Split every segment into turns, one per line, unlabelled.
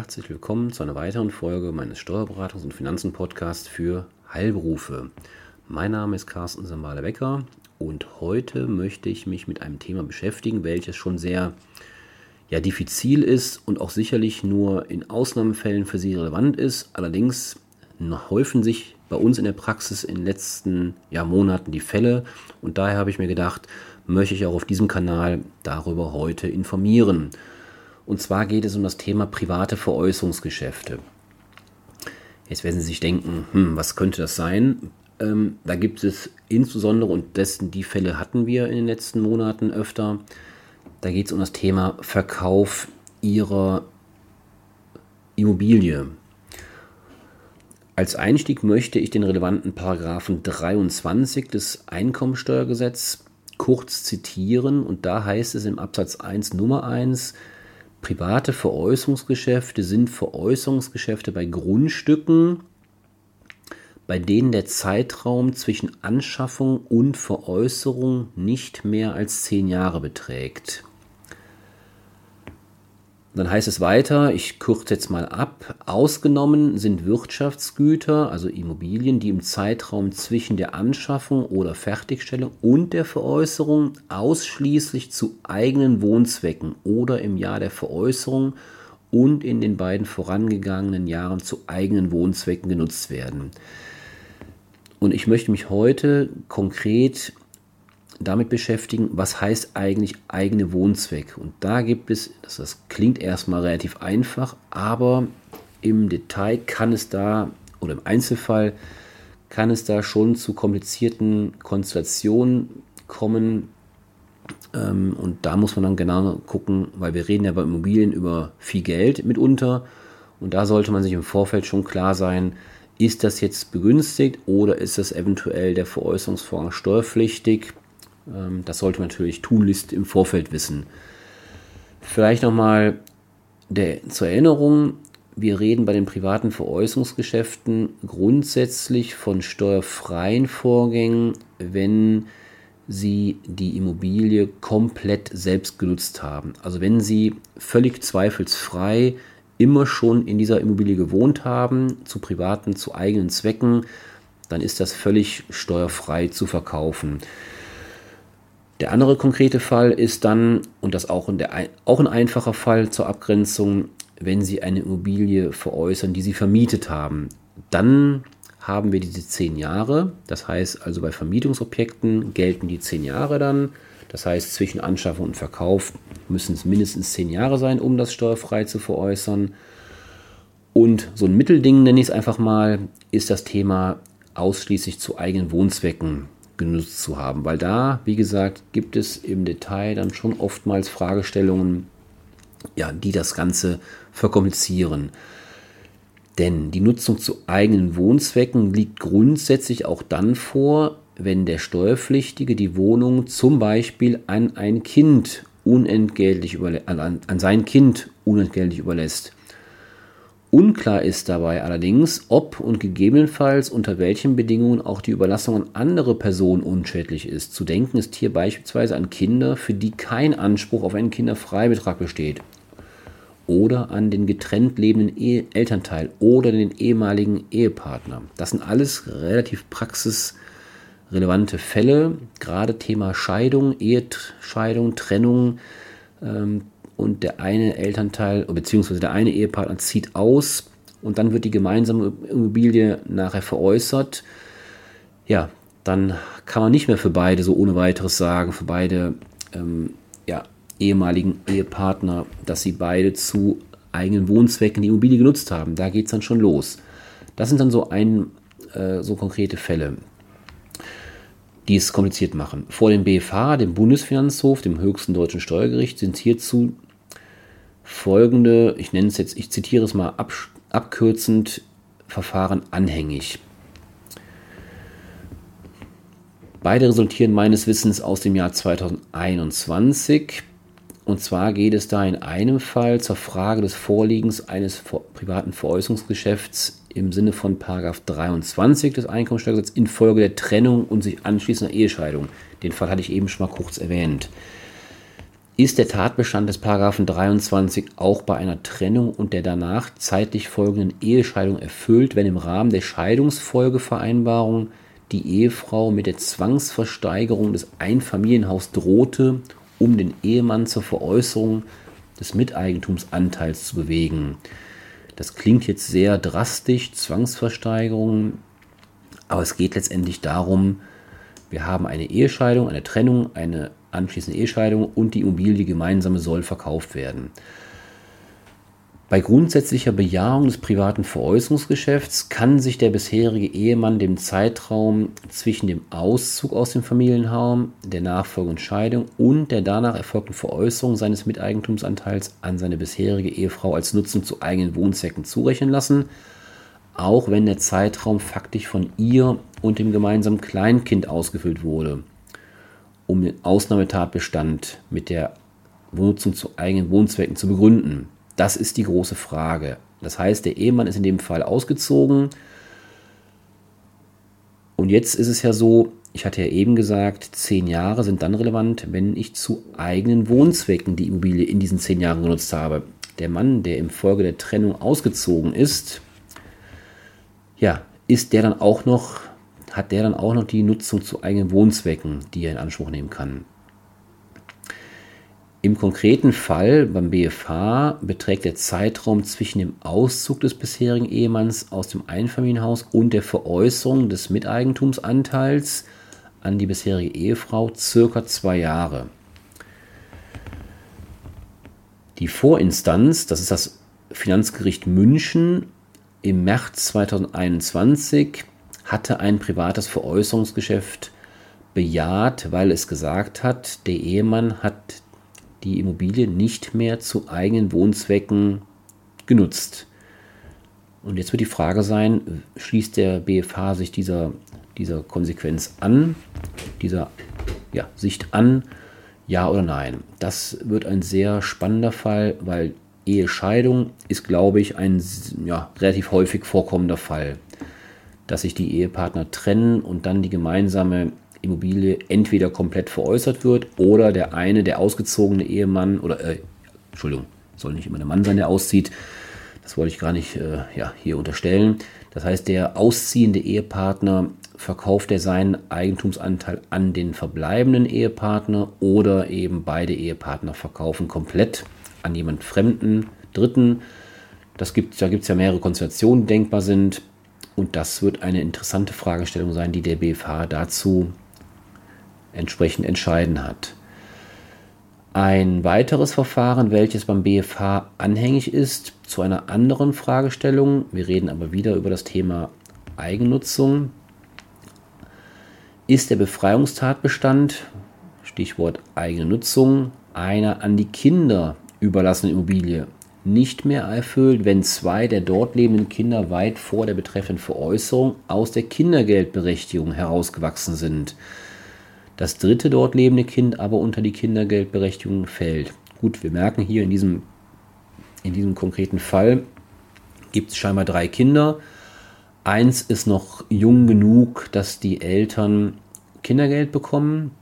Herzlich willkommen zu einer weiteren Folge meines Steuerberatungs- und Finanzen-Podcasts für Heilberufe. Mein Name ist Carsten Sambale-Becker und heute möchte ich mich mit einem Thema beschäftigen, welches schon sehr ja, diffizil ist und auch sicherlich nur in Ausnahmefällen für Sie relevant ist. Allerdings häufen sich bei uns in der Praxis in den letzten ja, Monaten die Fälle und daher habe ich mir gedacht, möchte ich auch auf diesem Kanal darüber heute informieren. Und zwar geht es um das Thema private Veräußerungsgeschäfte. Jetzt werden Sie sich denken, hm, was könnte das sein? Ähm, da gibt es insbesondere, und dessen die Fälle hatten wir in den letzten Monaten öfter, da geht es um das Thema Verkauf Ihrer Immobilie. Als Einstieg möchte ich den relevanten Paragraphen 23 des Einkommensteuergesetzes kurz zitieren und da heißt es im Absatz 1 Nummer 1, Private Veräußerungsgeschäfte sind Veräußerungsgeschäfte bei Grundstücken, bei denen der Zeitraum zwischen Anschaffung und Veräußerung nicht mehr als zehn Jahre beträgt. Dann heißt es weiter, ich kürze jetzt mal ab, ausgenommen sind Wirtschaftsgüter, also Immobilien, die im Zeitraum zwischen der Anschaffung oder Fertigstellung und der Veräußerung ausschließlich zu eigenen Wohnzwecken oder im Jahr der Veräußerung und in den beiden vorangegangenen Jahren zu eigenen Wohnzwecken genutzt werden. Und ich möchte mich heute konkret damit beschäftigen, was heißt eigentlich eigene Wohnzwecke. Und da gibt es, das klingt erstmal relativ einfach, aber im Detail kann es da oder im Einzelfall kann es da schon zu komplizierten Konstellationen kommen. Ähm, und da muss man dann genau gucken, weil wir reden ja bei Immobilien über viel Geld mitunter. Und da sollte man sich im Vorfeld schon klar sein, ist das jetzt begünstigt oder ist das eventuell der Veräußerungsvorrang steuerpflichtig? Ähm, das sollte man natürlich tunlichst im Vorfeld wissen. Vielleicht nochmal zur Erinnerung, wir reden bei den privaten Veräußerungsgeschäften grundsätzlich von steuerfreien Vorgängen, wenn Sie die Immobilie komplett selbst genutzt haben. Also wenn Sie völlig zweifelsfrei immer schon in dieser Immobilie gewohnt haben, zu privaten, zu eigenen Zwecken, dann ist das völlig steuerfrei zu verkaufen. Der andere konkrete Fall ist dann, und das auch, der, auch ein einfacher Fall zur Abgrenzung, wenn Sie eine Immobilie veräußern, die Sie vermietet haben. Dann haben wir diese zehn Jahre. Das heißt also bei Vermietungsobjekten gelten die zehn Jahre dann. Das heißt, zwischen Anschaffung und Verkauf müssen es mindestens zehn Jahre sein, um das steuerfrei zu veräußern. Und so ein Mittelding, nenne ich es einfach mal, ist das Thema ausschließlich zu eigenen Wohnzwecken genutzt zu haben. Weil da, wie gesagt, gibt es im Detail dann schon oftmals Fragestellungen, ja, die das Ganze verkomplizieren. Denn die Nutzung zu eigenen Wohnzwecken liegt grundsätzlich auch dann vor, wenn der Steuerpflichtige die Wohnung zum Beispiel an ein Kind unentgeltlich an, an sein Kind unentgeltlich überlässt. Unklar ist dabei allerdings, ob und gegebenenfalls unter welchen Bedingungen auch die Überlassung an andere Personen unschädlich ist. Zu denken ist hier beispielsweise an Kinder, für die kein Anspruch auf einen Kinderfreibetrag besteht. Oder an den getrennt lebenden Ehe Elternteil oder den ehemaligen Ehepartner. Das sind alles relativ praxisrelevante Fälle. Gerade Thema Scheidung, Ehescheidung, Trennung. Ähm, und der eine Elternteil bzw. der eine Ehepartner zieht aus und dann wird die gemeinsame Immobilie nachher veräußert, ja, dann kann man nicht mehr für beide so ohne weiteres sagen, für beide ähm, ja, ehemaligen Ehepartner, dass sie beide zu eigenen Wohnzwecken die Immobilie genutzt haben. Da geht es dann schon los. Das sind dann so, ein, äh, so konkrete Fälle, die es kompliziert machen. Vor dem BFH, dem Bundesfinanzhof, dem höchsten deutschen Steuergericht, sind hierzu folgende, ich nenne es jetzt, ich zitiere es mal ab, abkürzend, Verfahren anhängig. Beide resultieren meines Wissens aus dem Jahr 2021. Und zwar geht es da in einem Fall zur Frage des Vorliegens eines privaten Veräußerungsgeschäfts im Sinne von 23 des Einkommensteuergesetzes infolge der Trennung und sich anschließender Ehescheidung. Den Fall hatte ich eben schon mal kurz erwähnt. Ist der Tatbestand des Paragraphen 23 auch bei einer Trennung und der danach zeitlich folgenden Ehescheidung erfüllt, wenn im Rahmen der Scheidungsfolgevereinbarung die Ehefrau mit der Zwangsversteigerung des Einfamilienhaus drohte, um den Ehemann zur Veräußerung des Miteigentumsanteils zu bewegen. Das klingt jetzt sehr drastisch, Zwangsversteigerung, aber es geht letztendlich darum, wir haben eine Ehescheidung, eine Trennung, eine anschließende Ehescheidung und die Immobilie gemeinsame soll verkauft werden. Bei grundsätzlicher Bejahung des privaten Veräußerungsgeschäfts kann sich der bisherige Ehemann dem Zeitraum zwischen dem Auszug aus dem Familienhaus, der nachfolgenden Scheidung und der danach erfolgten Veräußerung seines Miteigentumsanteils an seine bisherige Ehefrau als Nutzung zu eigenen Wohnzwecken zurechnen lassen, auch wenn der Zeitraum faktisch von ihr und dem gemeinsamen Kleinkind ausgefüllt wurde um den Ausnahmetatbestand mit der Nutzung zu eigenen Wohnzwecken zu begründen? Das ist die große Frage. Das heißt, der Ehemann ist in dem Fall ausgezogen. Und jetzt ist es ja so, ich hatte ja eben gesagt, zehn Jahre sind dann relevant, wenn ich zu eigenen Wohnzwecken die Immobilie in diesen zehn Jahren genutzt habe. Der Mann, der im Folge der Trennung ausgezogen ist, ja, ist der dann auch noch hat der dann auch noch die Nutzung zu eigenen Wohnzwecken, die er in Anspruch nehmen kann. Im konkreten Fall beim BFH beträgt der Zeitraum zwischen dem Auszug des bisherigen Ehemanns aus dem Einfamilienhaus und der Veräußerung des Miteigentumsanteils an die bisherige Ehefrau circa zwei Jahre. Die Vorinstanz, das ist das Finanzgericht München, im März 2021 hatte ein privates Veräußerungsgeschäft bejaht, weil es gesagt hat, der Ehemann hat die Immobilie nicht mehr zu eigenen Wohnzwecken genutzt. Und jetzt wird die Frage sein, schließt der BFH sich dieser, dieser Konsequenz an, dieser ja, Sicht an, ja oder nein? Das wird ein sehr spannender Fall, weil Ehescheidung ist, glaube ich, ein ja, relativ häufig vorkommender Fall dass sich die Ehepartner trennen und dann die gemeinsame Immobilie entweder komplett veräußert wird oder der eine, der ausgezogene Ehemann oder, äh, Entschuldigung, soll nicht immer der Mann sein, der auszieht. Das wollte ich gar nicht äh, ja, hier unterstellen. Das heißt, der ausziehende Ehepartner verkauft er seinen Eigentumsanteil an den verbleibenden Ehepartner oder eben beide Ehepartner verkaufen komplett an jemand Fremden, Dritten. Das gibt, da gibt es ja mehrere Konstellationen, die denkbar sind. Und das wird eine interessante Fragestellung sein, die der BFH dazu entsprechend entscheiden hat. Ein weiteres Verfahren, welches beim BFH anhängig ist, zu einer anderen Fragestellung, wir reden aber wieder über das Thema Eigennutzung, ist der Befreiungstatbestand, Stichwort eigene Nutzung, einer an die Kinder überlassenen Immobilie nicht mehr erfüllt, wenn zwei der dort lebenden Kinder weit vor der betreffenden Veräußerung aus der Kindergeldberechtigung herausgewachsen sind. Das dritte dort lebende Kind aber unter die Kindergeldberechtigung fällt. Gut, wir merken hier in diesem, in diesem konkreten Fall gibt es scheinbar drei Kinder. Eins ist noch jung genug, dass die Eltern Kindergeld bekommen.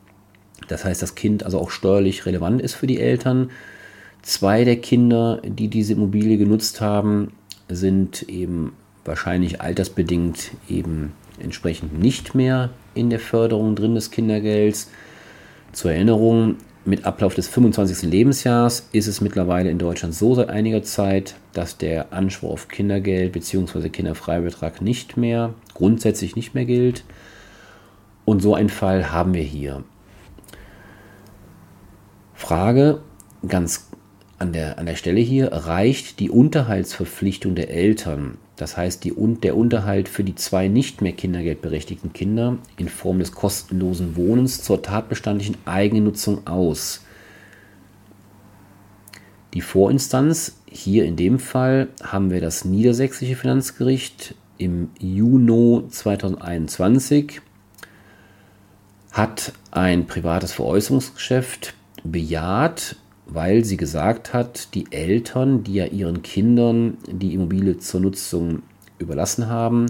Das heißt, das Kind also auch steuerlich relevant ist für die Eltern. Zwei der Kinder, die diese Immobilie genutzt haben, sind eben wahrscheinlich altersbedingt eben entsprechend nicht mehr in der Förderung drin des Kindergelds. Zur Erinnerung, mit Ablauf des 25. Lebensjahres ist es mittlerweile in Deutschland so seit einiger Zeit, dass der Anspruch auf Kindergeld bzw. Kinderfreibetrag nicht mehr, grundsätzlich nicht mehr gilt. Und so einen Fall haben wir hier. Frage ganz an der, an der Stelle hier reicht die Unterhaltsverpflichtung der Eltern, das heißt die, der Unterhalt für die zwei nicht mehr kindergeldberechtigten Kinder in Form des kostenlosen Wohnens zur tatbestandlichen Eigennutzung aus. Die Vorinstanz, hier in dem Fall haben wir das Niedersächsische Finanzgericht im Juni 2021, hat ein privates Veräußerungsgeschäft bejaht weil sie gesagt hat, die Eltern, die ja ihren Kindern die Immobilie zur Nutzung überlassen haben,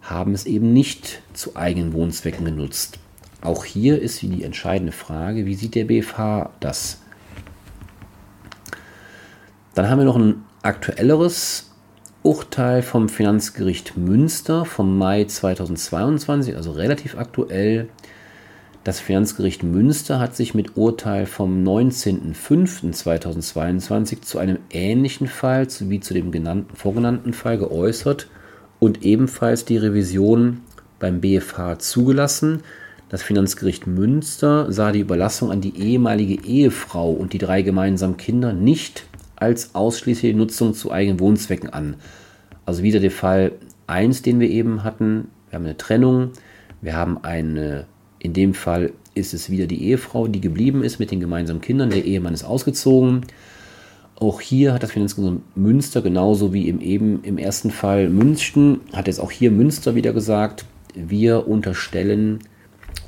haben es eben nicht zu eigenen Wohnzwecken genutzt. Auch hier ist die entscheidende Frage, wie sieht der BFH das? Dann haben wir noch ein aktuelleres Urteil vom Finanzgericht Münster vom Mai 2022, also relativ aktuell. Das Finanzgericht Münster hat sich mit Urteil vom 19.05.2022 zu einem ähnlichen Fall wie zu dem genannten, vorgenannten Fall geäußert und ebenfalls die Revision beim BFH zugelassen. Das Finanzgericht Münster sah die Überlassung an die ehemalige Ehefrau und die drei gemeinsamen Kinder nicht als ausschließliche Nutzung zu eigenen Wohnzwecken an. Also wieder der Fall 1, den wir eben hatten. Wir haben eine Trennung, wir haben eine, in dem Fall ist es wieder die Ehefrau, die geblieben ist mit den gemeinsamen Kindern. Der Ehemann ist ausgezogen. Auch hier hat das Finanzgericht Münster, genauso wie im, eben im ersten Fall München, hat jetzt auch hier Münster wieder gesagt, wir unterstellen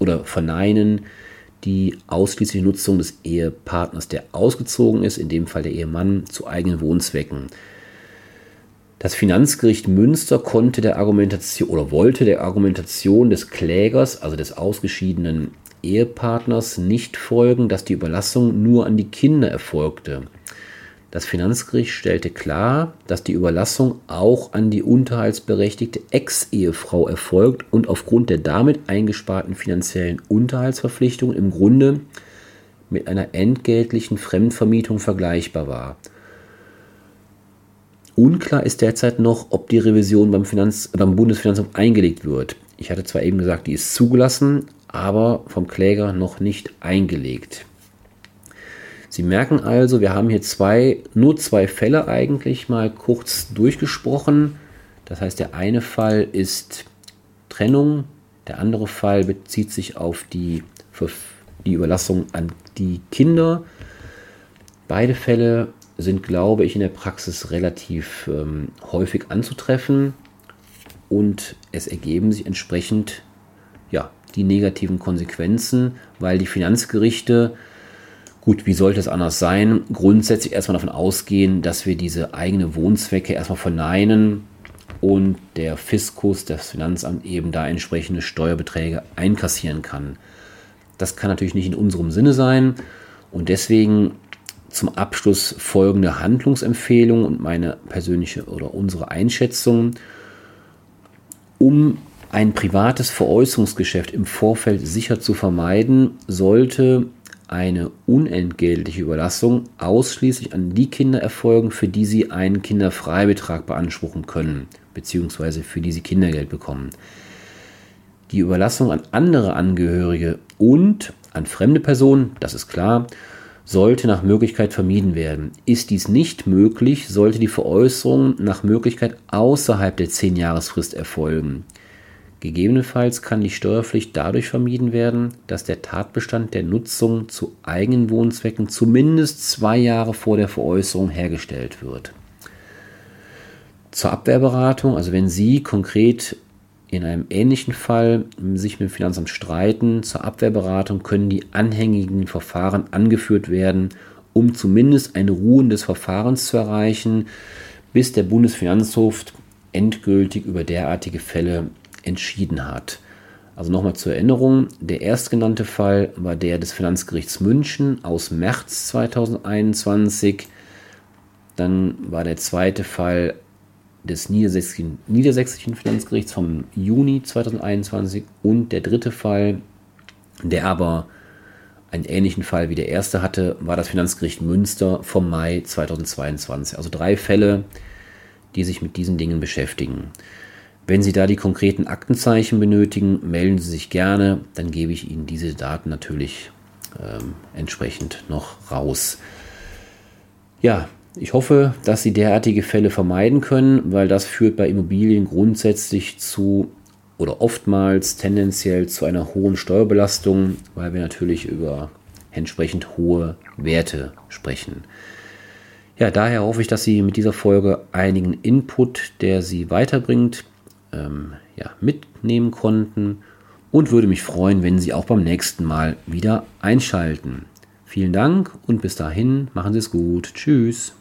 oder verneinen die ausschließliche Nutzung des Ehepartners, der ausgezogen ist, in dem Fall der Ehemann, zu eigenen Wohnzwecken. Das Finanzgericht Münster konnte der Argumentation oder wollte der Argumentation des Klägers, also des ausgeschiedenen Ehepartners, nicht folgen, dass die Überlassung nur an die Kinder erfolgte. Das Finanzgericht stellte klar, dass die Überlassung auch an die unterhaltsberechtigte Ex-Ehefrau erfolgt und aufgrund der damit eingesparten finanziellen Unterhaltsverpflichtungen im Grunde mit einer entgeltlichen Fremdvermietung vergleichbar war. Unklar ist derzeit noch, ob die Revision beim, Finanz-, beim Bundesfinanzamt eingelegt wird. Ich hatte zwar eben gesagt, die ist zugelassen, aber vom Kläger noch nicht eingelegt. Sie merken also, wir haben hier zwei, nur zwei Fälle eigentlich mal kurz durchgesprochen. Das heißt, der eine Fall ist Trennung, der andere Fall bezieht sich auf die, die Überlassung an die Kinder. Beide Fälle sind, glaube ich, in der Praxis relativ ähm, häufig anzutreffen und es ergeben sich entsprechend ja, die negativen Konsequenzen, weil die Finanzgerichte Gut, wie sollte es anders sein? Grundsätzlich erstmal davon ausgehen, dass wir diese eigene Wohnzwecke erstmal verneinen und der Fiskus, das Finanzamt eben da entsprechende Steuerbeträge einkassieren kann. Das kann natürlich nicht in unserem Sinne sein und deswegen zum Abschluss folgende Handlungsempfehlung und meine persönliche oder unsere Einschätzung. Um ein privates Veräußerungsgeschäft im Vorfeld sicher zu vermeiden, sollte eine unentgeltliche Überlassung ausschließlich an die Kinder erfolgen, für die sie einen Kinderfreibetrag beanspruchen können, beziehungsweise für die sie Kindergeld bekommen. Die Überlassung an andere Angehörige und an fremde Personen, das ist klar, sollte nach Möglichkeit vermieden werden. Ist dies nicht möglich, sollte die Veräußerung nach Möglichkeit außerhalb der 10-Jahresfrist erfolgen. Gegebenenfalls kann die Steuerpflicht dadurch vermieden werden, dass der Tatbestand der Nutzung zu eigenen Wohnzwecken zumindest zwei Jahre vor der Veräußerung hergestellt wird. Zur Abwehrberatung, also wenn Sie konkret in einem ähnlichen Fall sich mit dem Finanzamt streiten, zur Abwehrberatung können die anhängigen Verfahren angeführt werden, um zumindest ein Ruhen des Verfahrens zu erreichen, bis der Bundesfinanzhof endgültig über derartige Fälle entschieden hat. Also nochmal zur Erinnerung, der erstgenannte Fall war der des Finanzgerichts München aus März 2021. Dann war der zweite Fall des Niedersächsischen, Niedersächsischen Finanzgerichts vom Juni 2021 und der dritte Fall, der aber einen ähnlichen Fall wie der erste hatte, war das Finanzgericht Münster vom Mai 2022. Also drei Fälle, die sich mit diesen Dingen beschäftigen. Wenn Sie da die konkreten Aktenzeichen benötigen, melden Sie sich gerne, dann gebe ich Ihnen diese Daten natürlich ähm, entsprechend noch raus. Ja, ich hoffe, dass Sie derartige Fälle vermeiden können, weil das führt bei Immobilien grundsätzlich zu oder oftmals tendenziell zu einer hohen Steuerbelastung, weil wir natürlich über entsprechend hohe Werte sprechen. Ja, daher hoffe ich, dass Sie mit dieser Folge einigen Input, der Sie weiterbringt, ähm, ja, mitnehmen konnten und würde mich freuen, wenn Sie auch beim nächsten Mal wieder einschalten. Vielen Dank und bis dahin machen Sie es gut. Tschüss.